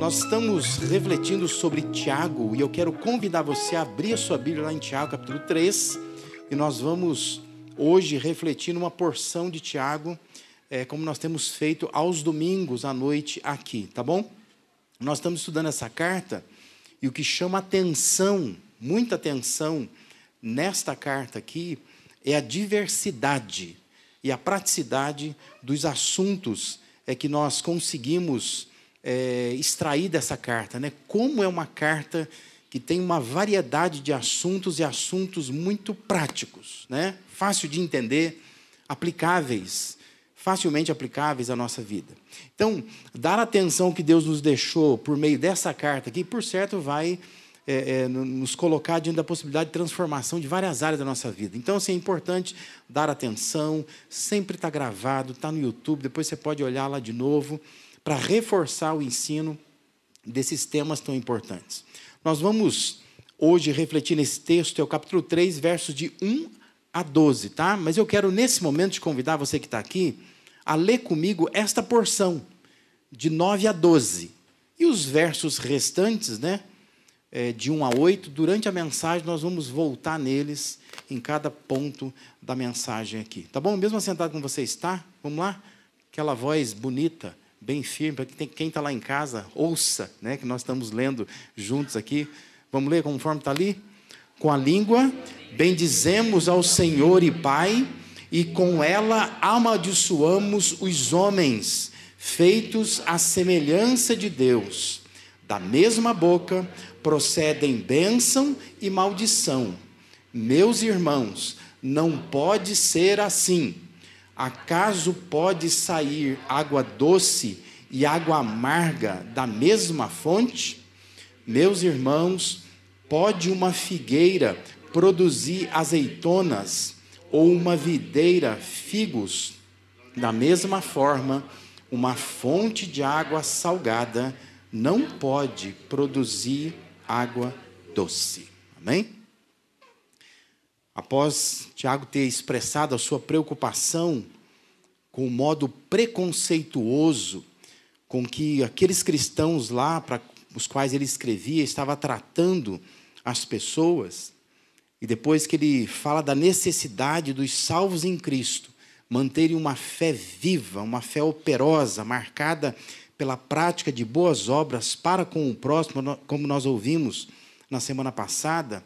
Nós estamos refletindo sobre Tiago e eu quero convidar você a abrir a sua Bíblia lá em Tiago, capítulo 3, e nós vamos hoje refletir numa porção de Tiago, é, como nós temos feito aos domingos à noite aqui, tá bom? Nós estamos estudando essa carta e o que chama atenção, muita atenção, nesta carta aqui é a diversidade e a praticidade dos assuntos é que nós conseguimos é, extrair dessa carta, né? Como é uma carta que tem uma variedade de assuntos e assuntos muito práticos, né? Fácil de entender, aplicáveis, facilmente aplicáveis à nossa vida. Então, dar atenção que Deus nos deixou por meio dessa carta aqui, por certo, vai é, é, nos colocar diante da possibilidade de transformação de várias áreas da nossa vida. Então, assim, é importante dar atenção, sempre está gravado, está no YouTube, depois você pode olhar lá de novo para reforçar o ensino desses temas tão importantes. Nós vamos hoje refletir nesse texto, é o capítulo 3, versos de 1 a 12, tá? Mas eu quero, nesse momento, te convidar, você que está aqui, a ler comigo esta porção, de 9 a 12. E os versos restantes, né? É, de 1 a 8, durante a mensagem nós vamos voltar neles em cada ponto da mensagem aqui. Tá bom? Mesmo assentado como você está, vamos lá? Aquela voz bonita bem firme, para que quem está lá em casa ouça, né, que nós estamos lendo juntos aqui. Vamos ler conforme está ali? Com a língua, bendizemos ao Senhor e Pai, e com ela amaldiçoamos os homens, feitos à semelhança de Deus. Da mesma boca procedem bênção e maldição. Meus irmãos, não pode ser assim. Acaso pode sair água doce e água amarga da mesma fonte? Meus irmãos, pode uma figueira produzir azeitonas ou uma videira figos? Da mesma forma, uma fonte de água salgada não pode produzir água doce. Amém? Após Tiago ter expressado a sua preocupação com o modo preconceituoso com que aqueles cristãos lá para os quais ele escrevia estava tratando as pessoas, e depois que ele fala da necessidade dos salvos em Cristo manterem uma fé viva, uma fé operosa, marcada pela prática de boas obras para com o próximo, como nós ouvimos na semana passada,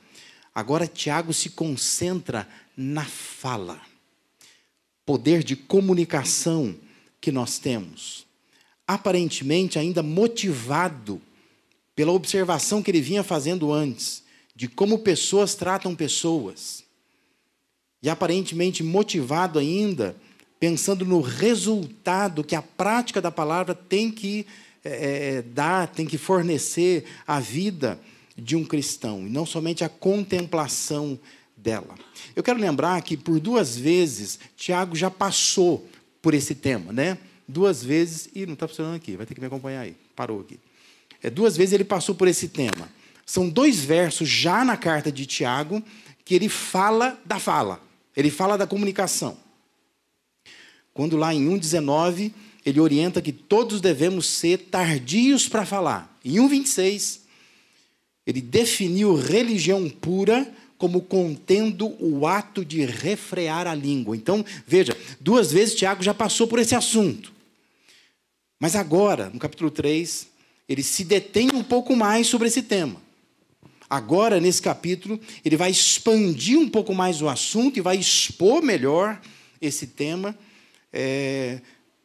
Agora, Tiago se concentra na fala, poder de comunicação que nós temos. Aparentemente, ainda motivado pela observação que ele vinha fazendo antes, de como pessoas tratam pessoas. E aparentemente motivado ainda, pensando no resultado que a prática da palavra tem que é, dar, tem que fornecer à vida de um cristão, e não somente a contemplação dela. Eu quero lembrar que por duas vezes Tiago já passou por esse tema, né? Duas vezes, e não está funcionando aqui, vai ter que me acompanhar aí, parou aqui. É, duas vezes ele passou por esse tema. São dois versos já na carta de Tiago que ele fala da fala, ele fala da comunicação. Quando lá em 1,19 ele orienta que todos devemos ser tardios para falar. Em 1,26 ele definiu religião pura como contendo o ato de refrear a língua. Então, veja, duas vezes Tiago já passou por esse assunto. Mas agora, no capítulo 3, ele se detém um pouco mais sobre esse tema. Agora, nesse capítulo, ele vai expandir um pouco mais o assunto e vai expor melhor esse tema, é,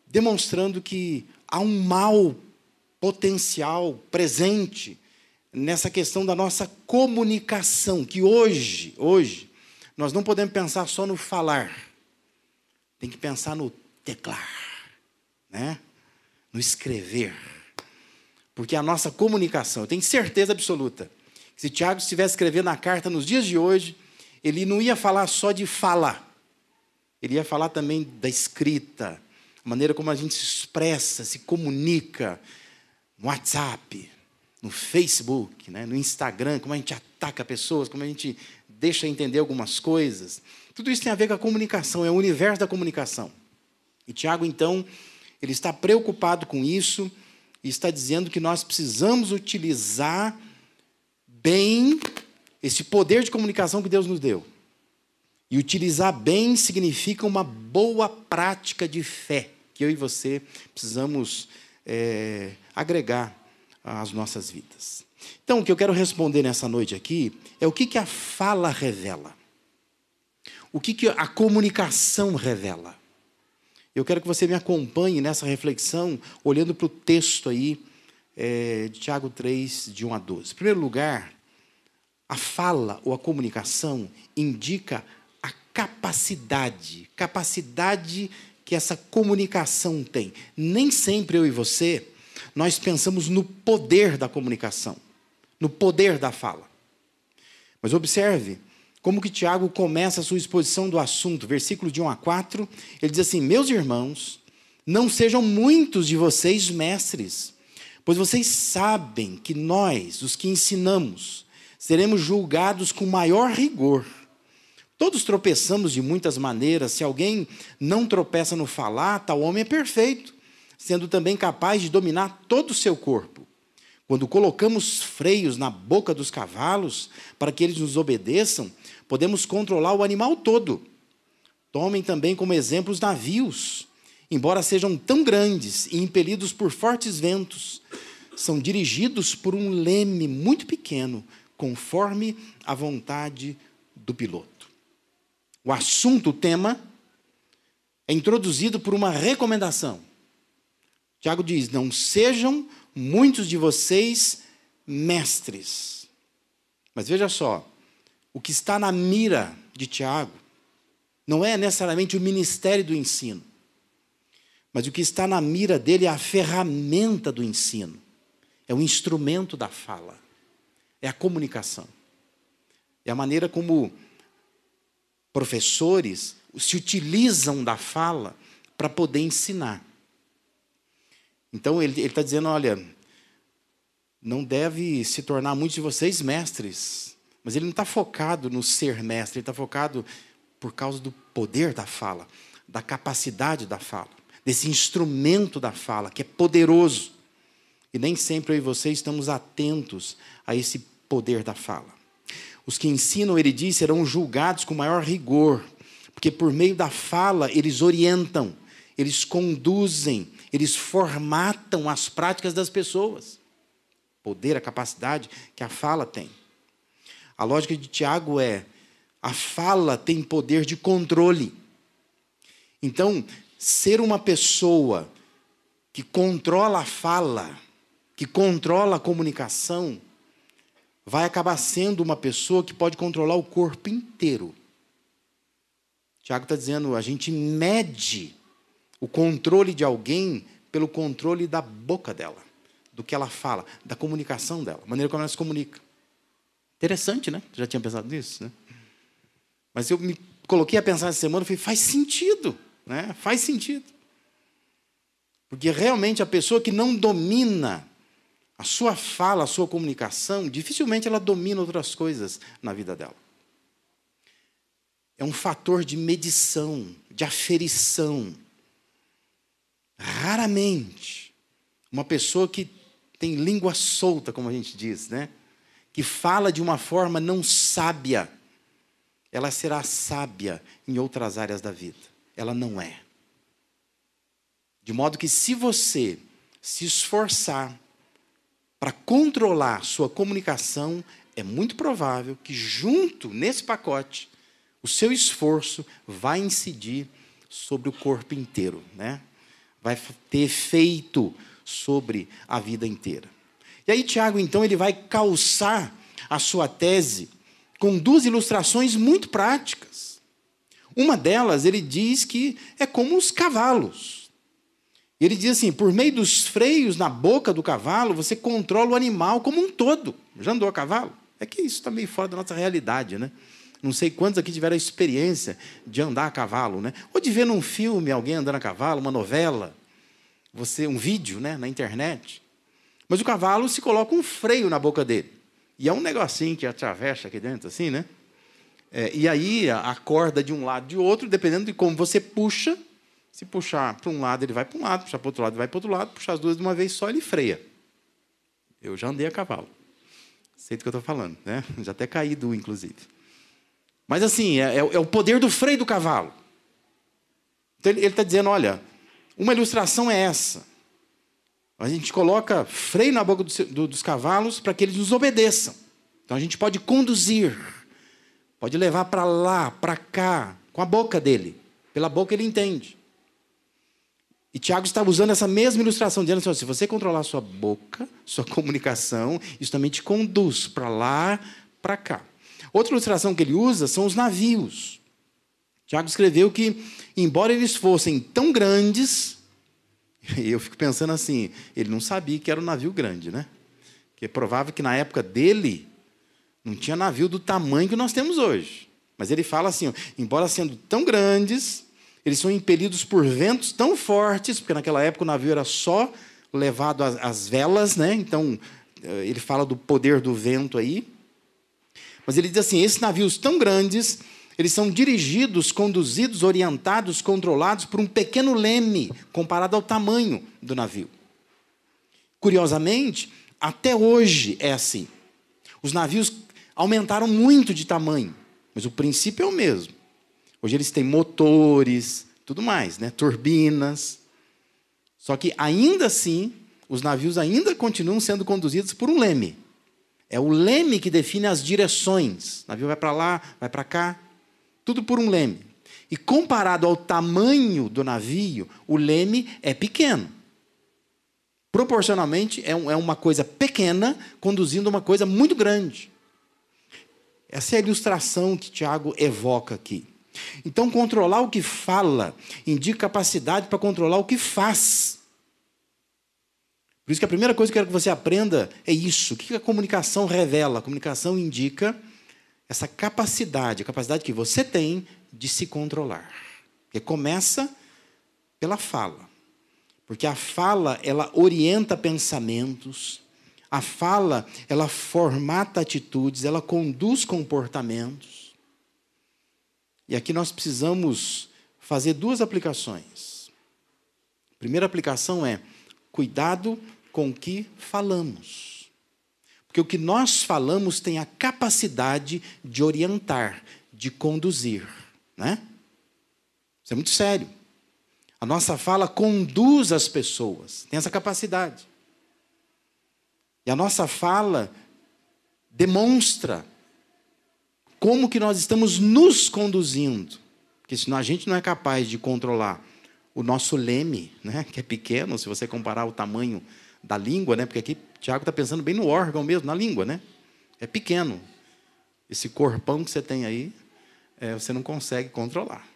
demonstrando que há um mal potencial presente nessa questão da nossa comunicação, que hoje, hoje, nós não podemos pensar só no falar. Tem que pensar no teclar, né? No escrever. Porque a nossa comunicação, eu tenho certeza absoluta, que se Tiago estivesse escrevendo a carta nos dias de hoje, ele não ia falar só de falar. Ele ia falar também da escrita, a maneira como a gente se expressa, se comunica, no WhatsApp, no Facebook, né, no Instagram, como a gente ataca pessoas, como a gente deixa entender algumas coisas. Tudo isso tem a ver com a comunicação, é o universo da comunicação. E Tiago, então, ele está preocupado com isso, e está dizendo que nós precisamos utilizar bem esse poder de comunicação que Deus nos deu. E utilizar bem significa uma boa prática de fé, que eu e você precisamos é, agregar às nossas vidas. Então, o que eu quero responder nessa noite aqui é o que, que a fala revela. O que, que a comunicação revela. Eu quero que você me acompanhe nessa reflexão, olhando para o texto aí é, de Tiago 3, de 1 a 12. Em primeiro lugar, a fala ou a comunicação indica capacidade, capacidade que essa comunicação tem. Nem sempre eu e você, nós pensamos no poder da comunicação, no poder da fala. Mas observe como que Tiago começa a sua exposição do assunto, versículo de 1 a 4, ele diz assim: Meus irmãos, não sejam muitos de vocês mestres, pois vocês sabem que nós, os que ensinamos, seremos julgados com maior rigor. Todos tropeçamos de muitas maneiras. Se alguém não tropeça no falar, tal homem é perfeito, sendo também capaz de dominar todo o seu corpo. Quando colocamos freios na boca dos cavalos para que eles nos obedeçam, podemos controlar o animal todo. Tomem também como exemplo os navios. Embora sejam tão grandes e impelidos por fortes ventos, são dirigidos por um leme muito pequeno, conforme a vontade do piloto. O assunto, o tema, é introduzido por uma recomendação. Tiago diz: Não sejam muitos de vocês mestres. Mas veja só, o que está na mira de Tiago não é necessariamente o ministério do ensino, mas o que está na mira dele é a ferramenta do ensino, é o instrumento da fala é a comunicação. É a maneira como professores se utilizam da fala para poder ensinar. Então ele está dizendo: olha, não deve se tornar muitos de vocês mestres. Mas ele não está focado no ser mestre, ele está focado por causa do poder da fala, da capacidade da fala, desse instrumento da fala, que é poderoso. E nem sempre eu e você estamos atentos a esse poder da fala. Os que ensinam, ele diz, serão julgados com maior rigor, porque por meio da fala eles orientam, eles conduzem, eles formatam as práticas das pessoas. Poder, a capacidade que a fala tem. A lógica de Tiago é: a fala tem poder de controle. Então, ser uma pessoa que controla a fala, que controla a comunicação, vai acabar sendo uma pessoa que pode controlar o corpo inteiro. Tiago está dizendo, a gente mede o controle de alguém pelo controle da boca dela, do que ela fala, da comunicação dela, maneira como ela se comunica. Interessante, né? Já tinha pensado nisso, né? Mas eu me coloquei a pensar essa semana e falei, faz sentido, né? Faz sentido. Porque realmente a pessoa que não domina a sua fala, a sua comunicação, dificilmente ela domina outras coisas na vida dela. É um fator de medição, de aferição. Raramente, uma pessoa que tem língua solta, como a gente diz, né? que fala de uma forma não sábia, ela será sábia em outras áreas da vida. Ela não é. De modo que, se você se esforçar para controlar sua comunicação, é muito provável que, junto nesse pacote, o seu esforço vai incidir sobre o corpo inteiro, né? vai ter efeito sobre a vida inteira. E aí, Tiago, então, ele vai calçar a sua tese com duas ilustrações muito práticas. Uma delas, ele diz que é como os cavalos. E ele diz assim: por meio dos freios na boca do cavalo, você controla o animal como um todo. Já andou a cavalo? É que isso está meio fora da nossa realidade, né? Não sei quantos aqui tiveram a experiência de andar a cavalo, né? Ou de ver num filme alguém andando a cavalo, uma novela, você um vídeo, né, na internet. Mas o cavalo se coloca um freio na boca dele. E é um negocinho que atravessa aqui dentro, assim, né? É, e aí a corda de um lado e de outro, dependendo de como você puxa, Se puxar para um lado, ele vai para um lado, puxar para outro lado, vai para outro lado, puxar as duas de uma vez só, ele freia. Eu já andei a cavalo. Sei do que eu estou falando, né? Já até caí do, inclusive. Mas assim, é, é, é o poder do freio do cavalo. Então ele está dizendo: olha, uma ilustração é essa. A gente coloca freio na boca do, do, dos cavalos para que eles nos obedeçam. Então a gente pode conduzir, pode levar para lá, para cá, com a boca dele. Pela boca ele entende. E Tiago está usando essa mesma ilustração, dizendo assim: se você controlar sua boca, sua comunicação, isso também te conduz para lá, para cá. Outra ilustração que ele usa são os navios. Tiago escreveu que, embora eles fossem tão grandes, eu fico pensando assim, ele não sabia que era um navio grande, né? Porque é provável que na época dele não tinha navio do tamanho que nós temos hoje. Mas ele fala assim: embora sendo tão grandes, eles são impelidos por ventos tão fortes, porque naquela época o navio era só levado às velas, né? Então, eh, ele fala do poder do vento aí. Mas ele diz assim: esses navios tão grandes, eles são dirigidos, conduzidos, orientados, controlados por um pequeno leme, comparado ao tamanho do navio. Curiosamente, até hoje é assim. Os navios aumentaram muito de tamanho, mas o princípio é o mesmo. Hoje eles têm motores, tudo mais, né? turbinas. Só que ainda assim, os navios ainda continuam sendo conduzidos por um leme. É o leme que define as direções. O navio vai para lá, vai para cá, tudo por um leme. E comparado ao tamanho do navio, o leme é pequeno. Proporcionalmente, é, é uma coisa pequena conduzindo uma coisa muito grande. Essa é a ilustração que Tiago evoca aqui. Então, controlar o que fala indica capacidade para controlar o que faz. Por isso que a primeira coisa que eu quero que você aprenda é isso. O que a comunicação revela? A comunicação indica essa capacidade, a capacidade que você tem de se controlar. Que começa pela fala. Porque a fala, ela orienta pensamentos, a fala, ela formata atitudes, ela conduz comportamentos. E aqui nós precisamos fazer duas aplicações. A primeira aplicação é cuidado com o que falamos. Porque o que nós falamos tem a capacidade de orientar, de conduzir. Né? Isso é muito sério. A nossa fala conduz as pessoas, tem essa capacidade. E a nossa fala demonstra como que nós estamos nos conduzindo. Porque senão a gente não é capaz de controlar o nosso leme, né, que é pequeno, se você comparar o tamanho da língua, né, porque aqui Tiago está pensando bem no órgão mesmo, na língua, né? É pequeno. Esse corpão que você tem aí, é, você não consegue controlar.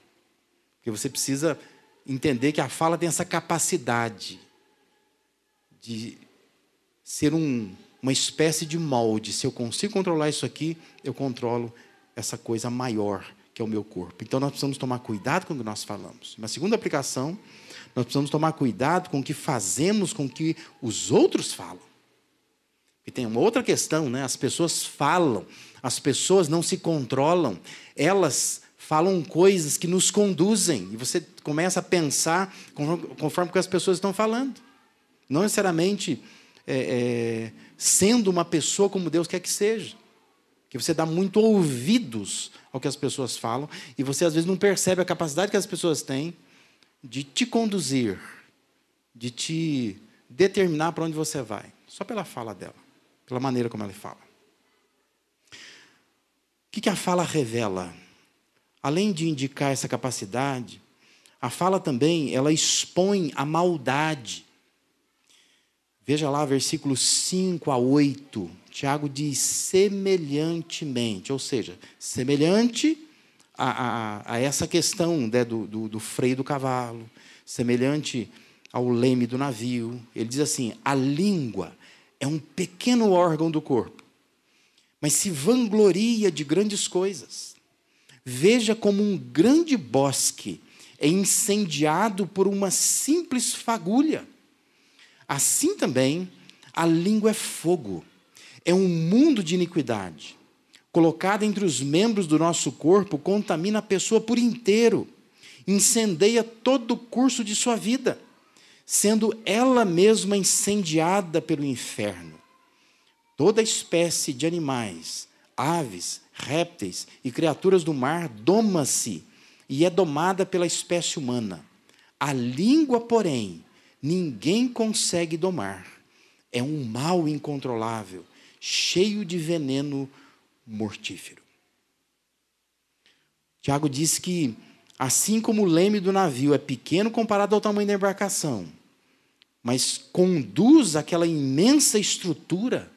Porque você precisa entender que a fala tem essa capacidade de ser um, uma espécie de molde. Se eu consigo controlar isso aqui, eu controlo essa coisa maior que é o meu corpo. Então nós precisamos tomar cuidado com o que nós falamos. Uma segunda aplicação, nós precisamos tomar cuidado com o que fazemos com o que os outros falam. E tem uma outra questão, né? As pessoas falam, as pessoas não se controlam, elas falam coisas que nos conduzem e você começa a pensar conforme o que as pessoas estão falando. Não necessariamente é, é, sendo uma pessoa como Deus quer que seja que você dá muito ouvidos ao que as pessoas falam e você às vezes não percebe a capacidade que as pessoas têm de te conduzir, de te determinar para onde você vai, só pela fala dela, pela maneira como ela fala. O que, a fala revela? Além de indicar essa capacidade, a fala também ela expõe a maldade. Veja lá versículos 5 a 8 Tiago diz semelhantemente, ou seja, semelhante a, a, a essa questão né, do, do, do freio do cavalo, semelhante ao leme do navio. Ele diz assim: a língua é um pequeno órgão do corpo, mas se vangloria de grandes coisas. Veja como um grande bosque é incendiado por uma simples fagulha. Assim também, a língua é fogo é um mundo de iniquidade. Colocada entre os membros do nosso corpo, contamina a pessoa por inteiro incendeia todo o curso de sua vida, sendo ela mesma incendiada pelo inferno. Toda espécie de animais, aves, répteis e criaturas do mar doma-se e é domada pela espécie humana. A língua, porém, ninguém consegue domar. É um mal incontrolável, cheio de veneno mortífero. Tiago diz que, assim como o leme do navio é pequeno comparado ao tamanho da embarcação, mas conduz aquela imensa estrutura,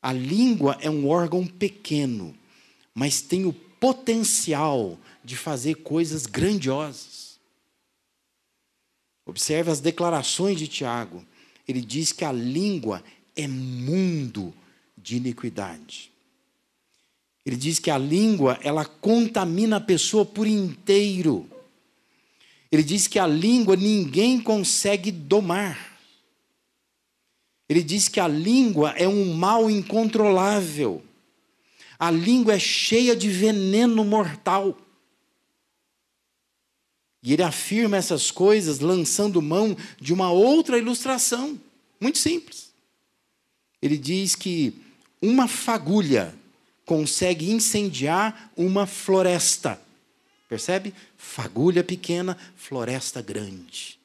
a língua é um órgão pequeno, mas tem o potencial de fazer coisas grandiosas. Observe as declarações de Tiago. Ele diz que a língua é mundo de iniquidade. Ele diz que a língua, ela contamina a pessoa por inteiro. Ele diz que a língua ninguém consegue domar. Ele diz que a língua é um mal incontrolável. A língua é cheia de veneno mortal. E ele afirma essas coisas lançando mão de uma outra ilustração, muito simples. Ele diz que uma fagulha consegue incendiar uma floresta. Percebe? Fagulha pequena, floresta grande.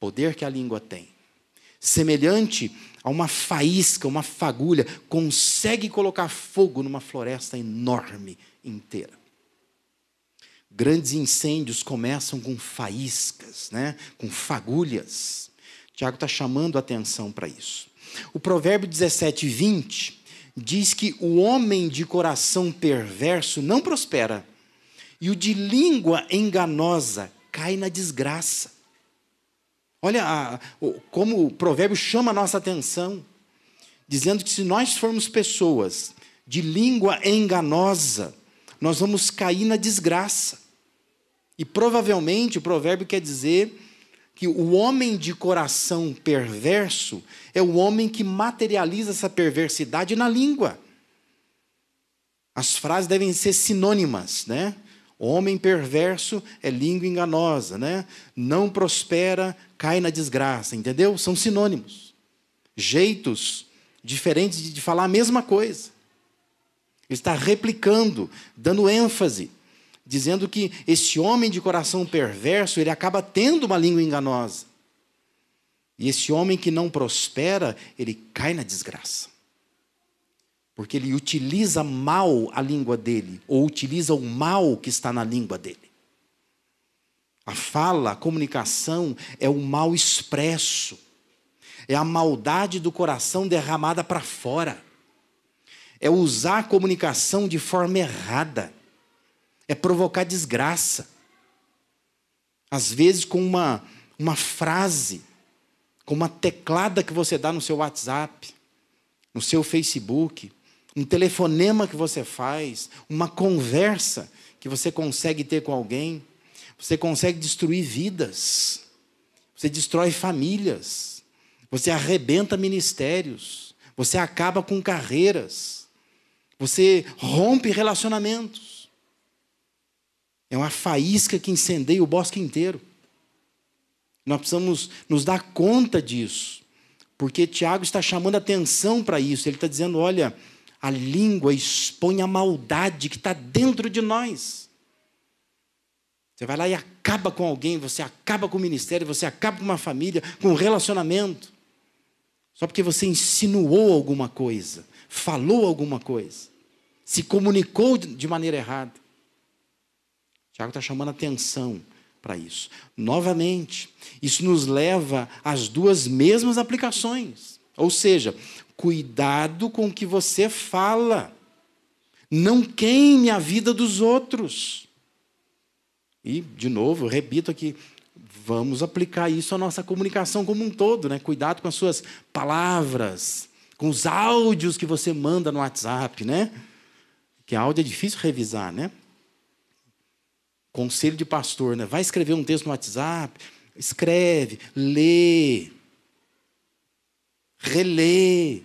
Poder que a língua tem. Semelhante a uma faísca, uma fagulha, consegue colocar fogo numa floresta enorme inteira. Grandes incêndios começam com faíscas, né? com fagulhas. Tiago está chamando a atenção para isso. O provérbio 17, 20 diz que o homem de coração perverso não prospera, e o de língua enganosa cai na desgraça. Olha a, como o provérbio chama a nossa atenção, dizendo que se nós formos pessoas de língua enganosa, nós vamos cair na desgraça. E provavelmente o provérbio quer dizer que o homem de coração perverso é o homem que materializa essa perversidade na língua. As frases devem ser sinônimas, né? Homem perverso é língua enganosa, né? Não prospera, cai na desgraça, entendeu? São sinônimos. Jeitos diferentes de falar a mesma coisa. Ele está replicando, dando ênfase dizendo que esse homem de coração perverso, ele acaba tendo uma língua enganosa. E esse homem que não prospera, ele cai na desgraça. Porque ele utiliza mal a língua dele, ou utiliza o mal que está na língua dele. A fala, a comunicação é o mal expresso, é a maldade do coração derramada para fora, é usar a comunicação de forma errada é provocar desgraça. Às vezes, com uma, uma frase, com uma teclada que você dá no seu WhatsApp, no seu Facebook, um telefonema que você faz, uma conversa que você consegue ter com alguém, você consegue destruir vidas, você destrói famílias, você arrebenta ministérios, você acaba com carreiras, você rompe relacionamentos. É uma faísca que incendeia o bosque inteiro. Nós precisamos nos dar conta disso, porque Tiago está chamando atenção para isso. Ele está dizendo: olha, a língua expõe a maldade que está dentro de nós. Você vai lá e acaba com alguém, você acaba com o ministério, você acaba com uma família, com um relacionamento, só porque você insinuou alguma coisa, falou alguma coisa, se comunicou de maneira errada. Tiago está chamando atenção para isso. Novamente, isso nos leva às duas mesmas aplicações. Ou seja, cuidado com o que você fala. Não queime a vida dos outros. E, de novo, eu repito aqui, vamos aplicar isso à nossa comunicação como um todo, né? Cuidado com as suas palavras, com os áudios que você manda no WhatsApp, né? Que áudio é difícil revisar, né? Conselho de pastor, né? Vai escrever um texto no WhatsApp, escreve, lê, relê.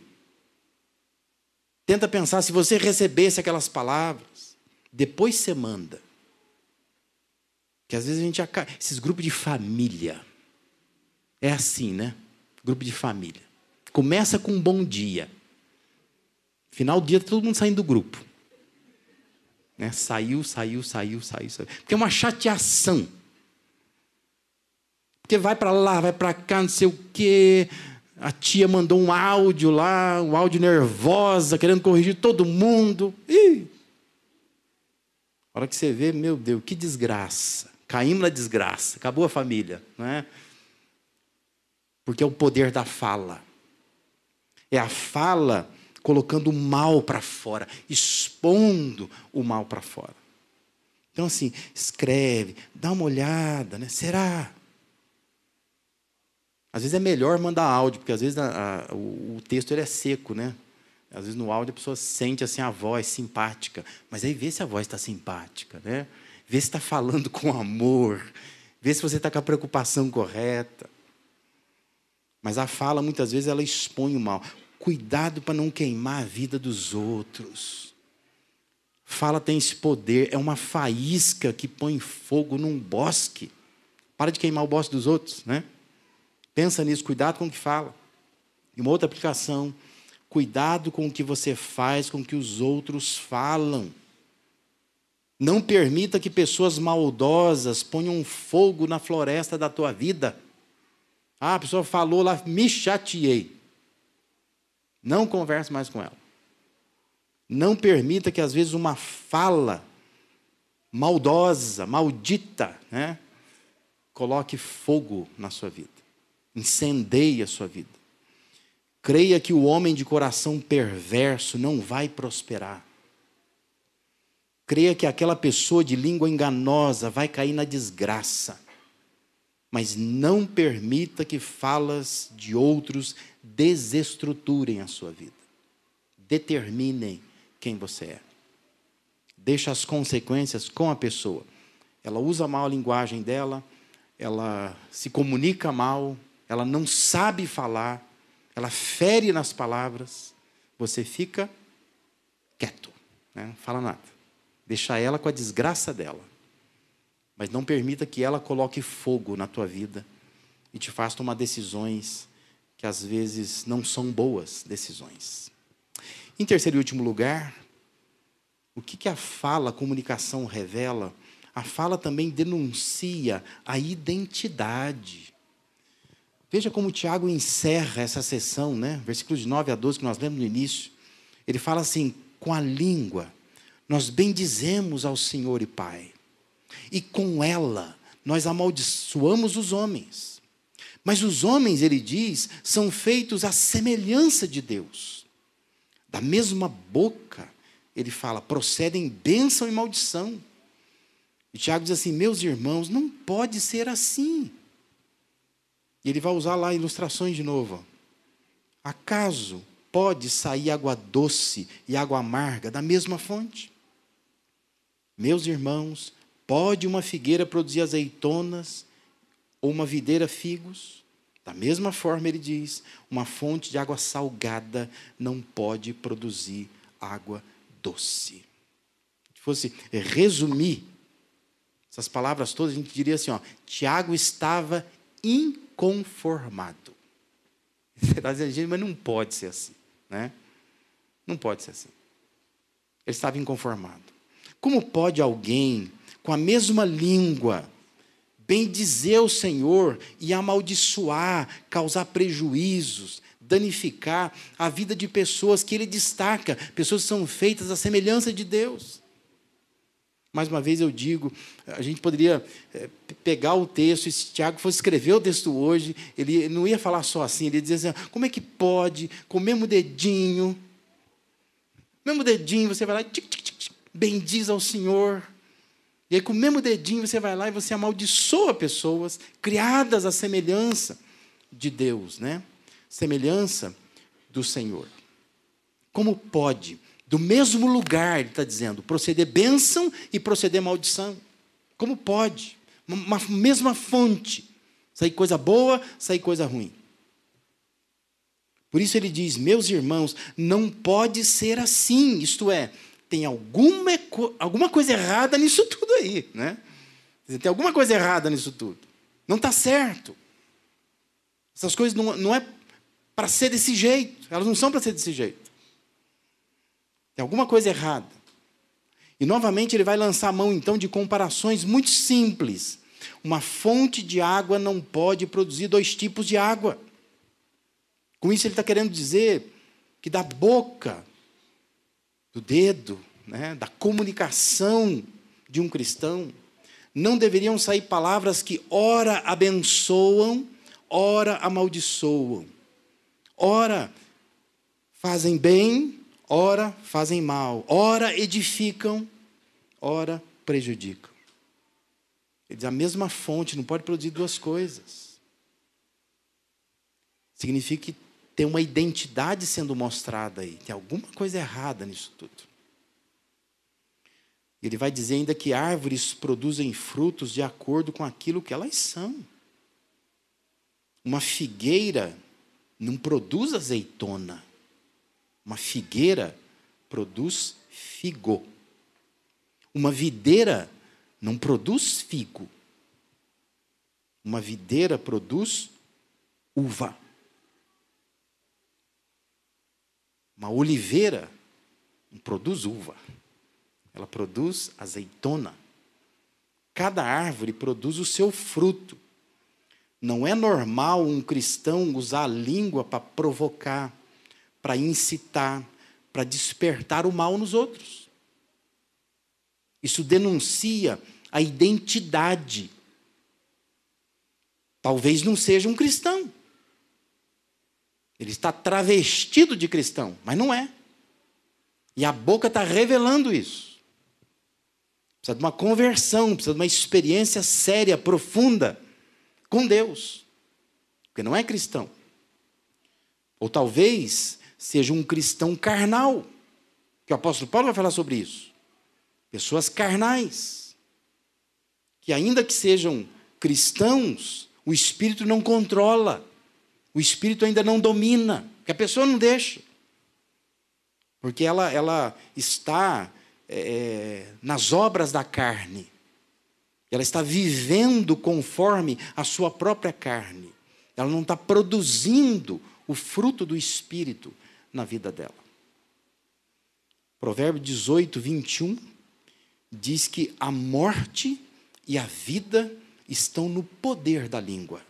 Tenta pensar se você recebesse aquelas palavras, depois você manda. Que às vezes a gente acaba. Esses grupos de família. É assim, né? Grupo de família. Começa com um bom dia. Final do dia, todo mundo saindo do grupo. Né? Saiu, saiu, saiu, saiu, saiu. Porque é uma chateação. Porque vai para lá, vai para cá, não sei o quê. A tia mandou um áudio lá, um áudio nervosa, querendo corrigir todo mundo. Ih! A hora que você vê, meu Deus, que desgraça. Caímos na desgraça, acabou a família, não é? Porque é o poder da fala. É a fala colocando o mal para fora, expondo o mal para fora. Então, assim, escreve, dá uma olhada, né? Será? Às vezes é melhor mandar áudio, porque às vezes a, a, o, o, texto ele é seco, né? Às vezes no áudio a pessoa sente assim a voz simpática, mas aí vê se a voz está simpática, né? Vê se está falando com amor, vê se você está com a preocupação correta. Mas a fala muitas vezes ela expõe o mal. Cuidado para não queimar a vida dos outros. Fala tem esse poder, é uma faísca que põe fogo num bosque. Para de queimar o bosque dos outros, né? Pensa nisso, cuidado com o que fala. E uma outra aplicação, cuidado com o que você faz, com o que os outros falam. Não permita que pessoas maldosas ponham fogo na floresta da tua vida. Ah, a pessoa falou lá, me chateei. Não converse mais com ela. Não permita que, às vezes, uma fala maldosa, maldita, né, coloque fogo na sua vida, incendeie a sua vida. Creia que o homem de coração perverso não vai prosperar. Creia que aquela pessoa de língua enganosa vai cair na desgraça. Mas não permita que falas de outros desestruturem a sua vida. Determinem quem você é. Deixa as consequências com a pessoa. Ela usa mal a linguagem dela, ela se comunica mal, ela não sabe falar, ela fere nas palavras. Você fica quieto, né? não fala nada. Deixa ela com a desgraça dela. Mas não permita que ela coloque fogo na tua vida e te faça tomar decisões que às vezes não são boas decisões. Em terceiro e último lugar, o que, que a fala, a comunicação revela? A fala também denuncia a identidade. Veja como Tiago encerra essa sessão, né? versículos de 9 a 12, que nós lemos no início. Ele fala assim: com a língua, nós bendizemos ao Senhor e Pai, e com ela nós amaldiçoamos os homens. Mas os homens, ele diz, são feitos à semelhança de Deus. Da mesma boca, ele fala, procedem bênção e maldição. E Tiago diz assim: meus irmãos, não pode ser assim. E ele vai usar lá ilustrações de novo. Acaso pode sair água doce e água amarga da mesma fonte? Meus irmãos, pode uma figueira produzir azeitonas ou uma videira figos. Da mesma forma, ele diz: uma fonte de água salgada não pode produzir água doce. Se fosse resumir essas palavras todas, a gente diria assim: ó, Tiago estava inconformado. Dizendo, mas não pode ser assim. Né? Não pode ser assim. Ele estava inconformado. Como pode alguém com a mesma língua bendizer o Senhor e amaldiçoar, causar prejuízos, danificar a vida de pessoas que ele destaca, pessoas que são feitas à semelhança de Deus. Mais uma vez eu digo, a gente poderia é, pegar o texto, e se Tiago fosse escrever o texto hoje, ele não ia falar só assim, ele ia dizer assim, como é que pode, com o mesmo dedinho, mesmo dedinho, você vai lá, tic, tic, tic, bendiz ao Senhor, e aí, com o mesmo dedinho, você vai lá e você amaldiçoa pessoas criadas à semelhança de Deus, né? Semelhança do Senhor. Como pode, do mesmo lugar, ele está dizendo, proceder bênção e proceder maldição? Como pode? Uma mesma fonte. Sair coisa boa, sair coisa ruim. Por isso ele diz: Meus irmãos, não pode ser assim. Isto é, tem alguma, alguma coisa errada nisso tudo aí. Né? Tem alguma coisa errada nisso tudo. Não está certo. Essas coisas não, não é para ser desse jeito. Elas não são para ser desse jeito. Tem alguma coisa errada. E novamente ele vai lançar a mão então de comparações muito simples. Uma fonte de água não pode produzir dois tipos de água. Com isso ele está querendo dizer que da boca, do dedo, né, da comunicação de um cristão, não deveriam sair palavras que ora abençoam, ora amaldiçoam, ora fazem bem, ora fazem mal, ora edificam, ora prejudicam. Ele diz, a mesma fonte não pode produzir duas coisas. Significa que tem uma identidade sendo mostrada aí. Tem alguma coisa errada nisso tudo. Ele vai dizer ainda que árvores produzem frutos de acordo com aquilo que elas são. Uma figueira não produz azeitona. Uma figueira produz figo. Uma videira não produz figo. Uma videira produz uva. Uma oliveira não produz uva. Ela produz azeitona. Cada árvore produz o seu fruto. Não é normal um cristão usar a língua para provocar, para incitar, para despertar o mal nos outros. Isso denuncia a identidade. Talvez não seja um cristão. Ele está travestido de cristão, mas não é. E a boca está revelando isso. Precisa de uma conversão, precisa de uma experiência séria, profunda com Deus. Porque não é cristão. Ou talvez seja um cristão carnal. Que o apóstolo Paulo vai falar sobre isso. Pessoas carnais. Que ainda que sejam cristãos, o espírito não controla. O espírito ainda não domina. Que a pessoa não deixa. Porque ela, ela está é, nas obras da carne. Ela está vivendo conforme a sua própria carne. Ela não está produzindo o fruto do Espírito na vida dela. Provérbio 18, 21 diz que a morte e a vida estão no poder da língua.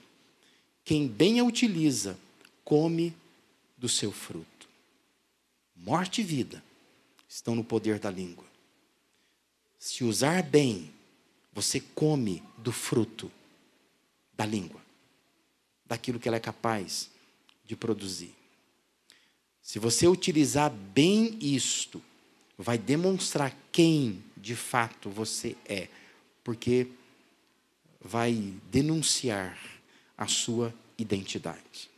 Quem bem a utiliza, come do seu fruto. Morte e vida estão no poder da língua. Se usar bem, você come do fruto da língua, daquilo que ela é capaz de produzir. Se você utilizar bem isto, vai demonstrar quem de fato você é, porque vai denunciar a sua identidade.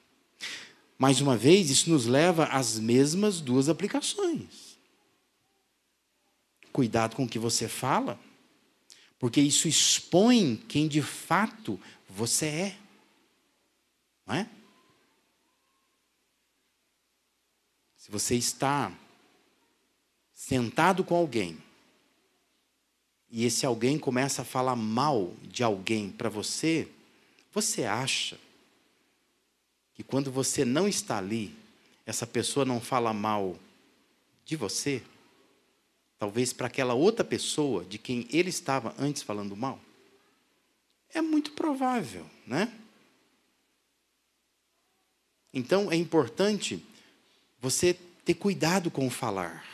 Mais uma vez, isso nos leva às mesmas duas aplicações. Cuidado com o que você fala, porque isso expõe quem de fato você é. Não é? Se você está sentado com alguém e esse alguém começa a falar mal de alguém para você, você acha que quando você não está ali, essa pessoa não fala mal de você? talvez para aquela outra pessoa de quem ele estava antes falando mal? É muito provável, né? Então é importante você ter cuidado com o falar.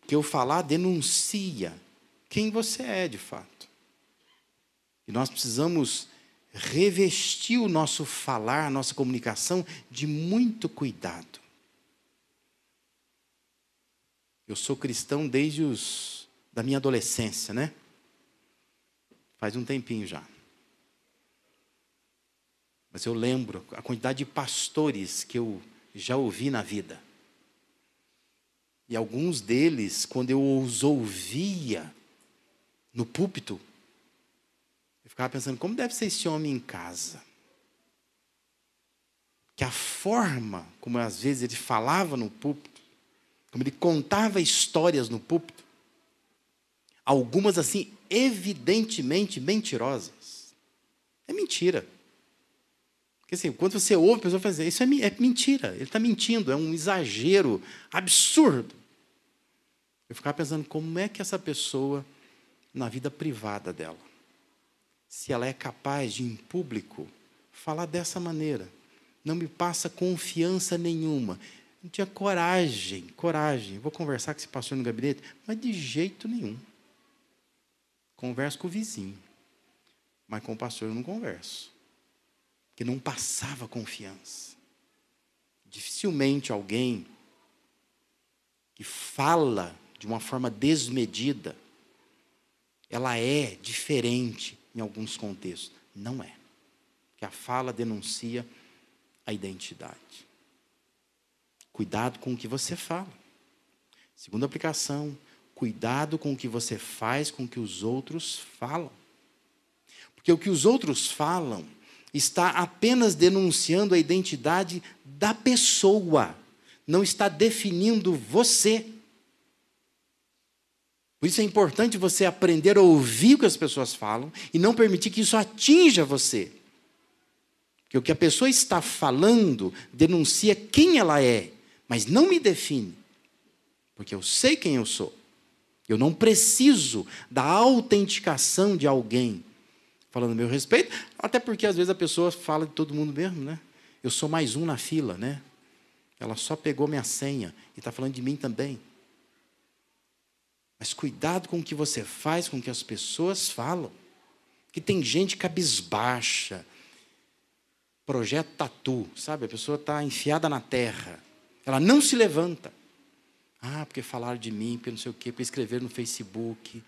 Porque o falar denuncia quem você é de fato. E nós precisamos revestir o nosso falar, a nossa comunicação de muito cuidado. Eu sou cristão desde os da minha adolescência, né? Faz um tempinho já. Mas eu lembro a quantidade de pastores que eu já ouvi na vida. E alguns deles, quando eu os ouvia no púlpito, ficava pensando, como deve ser esse homem em casa? Que a forma como às vezes ele falava no púlpito, como ele contava histórias no púlpito, Algumas, assim, evidentemente mentirosas. É mentira. Porque assim, quando você ouve a pessoa fazer isso, é, é mentira, ele está mentindo, é um exagero absurdo. Eu ficava pensando como é que essa pessoa, na vida privada dela, se ela é capaz de, em público, falar dessa maneira, não me passa confiança nenhuma. Não tinha coragem, coragem. Vou conversar com esse pastor no gabinete, mas de jeito nenhum. Converso com o vizinho, mas com o pastor eu não converso. Porque não passava confiança. Dificilmente alguém que fala de uma forma desmedida, ela é diferente em alguns contextos. Não é. Que a fala denuncia a identidade. Cuidado com o que você fala. Segunda aplicação, cuidado com o que você faz, com o que os outros falam. Porque o que os outros falam está apenas denunciando a identidade da pessoa, não está definindo você. Por isso é importante você aprender a ouvir o que as pessoas falam e não permitir que isso atinja você. Porque o que a pessoa está falando denuncia quem ela é, mas não me define. Porque eu sei quem eu sou. Eu não preciso da autenticação de alguém falando a meu respeito, até porque às vezes a pessoa fala de todo mundo mesmo, né? Eu sou mais um na fila, né? Ela só pegou minha senha e está falando de mim também. Mas cuidado com o que você faz, com o que as pessoas falam. Que tem gente cabisbaixa. Projeto tatu, sabe? A pessoa está enfiada na terra. Ela não se levanta. Ah, porque falaram de mim, porque não sei o quê, porque escreveram no Facebook,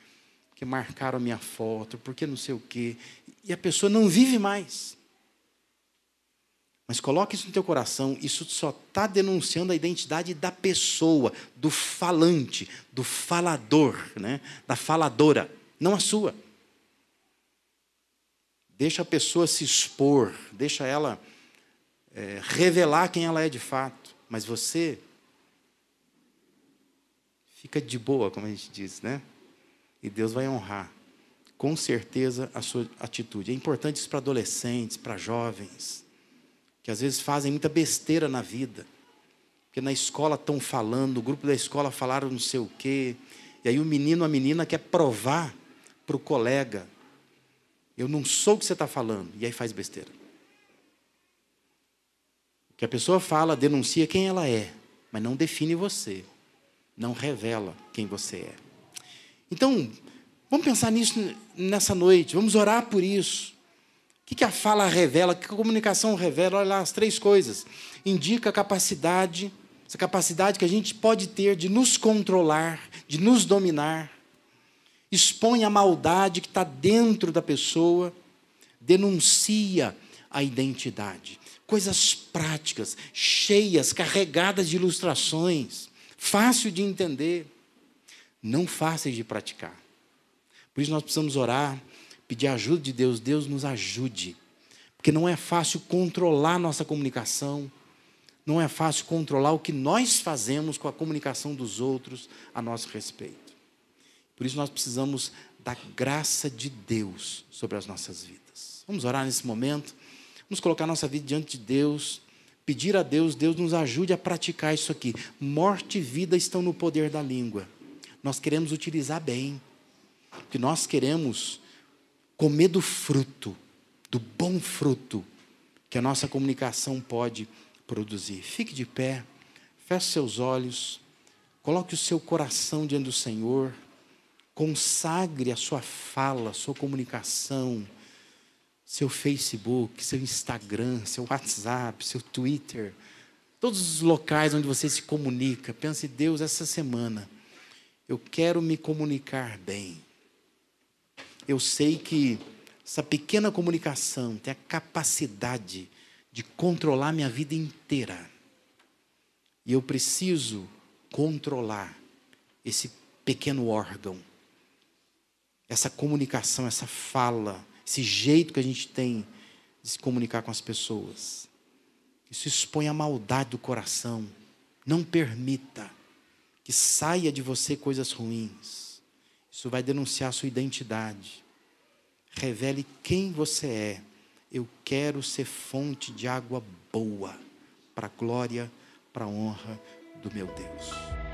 porque marcaram a minha foto, porque não sei o quê. E a pessoa não vive mais. Mas coloque isso no teu coração, isso só está denunciando a identidade da pessoa, do falante, do falador, né? da faladora, não a sua. Deixa a pessoa se expor, deixa ela é, revelar quem ela é de fato. Mas você fica de boa, como a gente diz, né? E Deus vai honrar, com certeza, a sua atitude. É importante isso para adolescentes, para jovens que às vezes fazem muita besteira na vida. Porque na escola estão falando, no grupo da escola falaram não sei o quê. E aí o menino, a menina quer provar para o colega: eu não sou o que você está falando. E aí faz besteira. O que a pessoa fala denuncia quem ela é, mas não define você. Não revela quem você é. Então, vamos pensar nisso nessa noite, vamos orar por isso. O que a fala revela? O que a comunicação revela? Olha lá, as três coisas. Indica a capacidade, essa capacidade que a gente pode ter de nos controlar, de nos dominar. Expõe a maldade que está dentro da pessoa. Denuncia a identidade. Coisas práticas, cheias, carregadas de ilustrações, fácil de entender, não fáceis de praticar. Por isso nós precisamos orar pedir ajuda de Deus, Deus nos ajude. Porque não é fácil controlar nossa comunicação, não é fácil controlar o que nós fazemos com a comunicação dos outros a nosso respeito. Por isso nós precisamos da graça de Deus sobre as nossas vidas. Vamos orar nesse momento, vamos colocar nossa vida diante de Deus, pedir a Deus, Deus nos ajude a praticar isso aqui. Morte e vida estão no poder da língua. Nós queremos utilizar bem, porque nós queremos comer do fruto, do bom fruto que a nossa comunicação pode produzir. Fique de pé, feche seus olhos, coloque o seu coração diante do Senhor, consagre a sua fala, a sua comunicação, seu Facebook, seu Instagram, seu WhatsApp, seu Twitter, todos os locais onde você se comunica. Pense, Deus, essa semana eu quero me comunicar bem eu sei que essa pequena comunicação tem a capacidade de controlar minha vida inteira. E eu preciso controlar esse pequeno órgão, essa comunicação, essa fala, esse jeito que a gente tem de se comunicar com as pessoas. Isso expõe a maldade do coração. Não permita que saia de você coisas ruins. Isso vai denunciar a sua identidade. Revele quem você é. Eu quero ser fonte de água boa, para a glória, para a honra do meu Deus.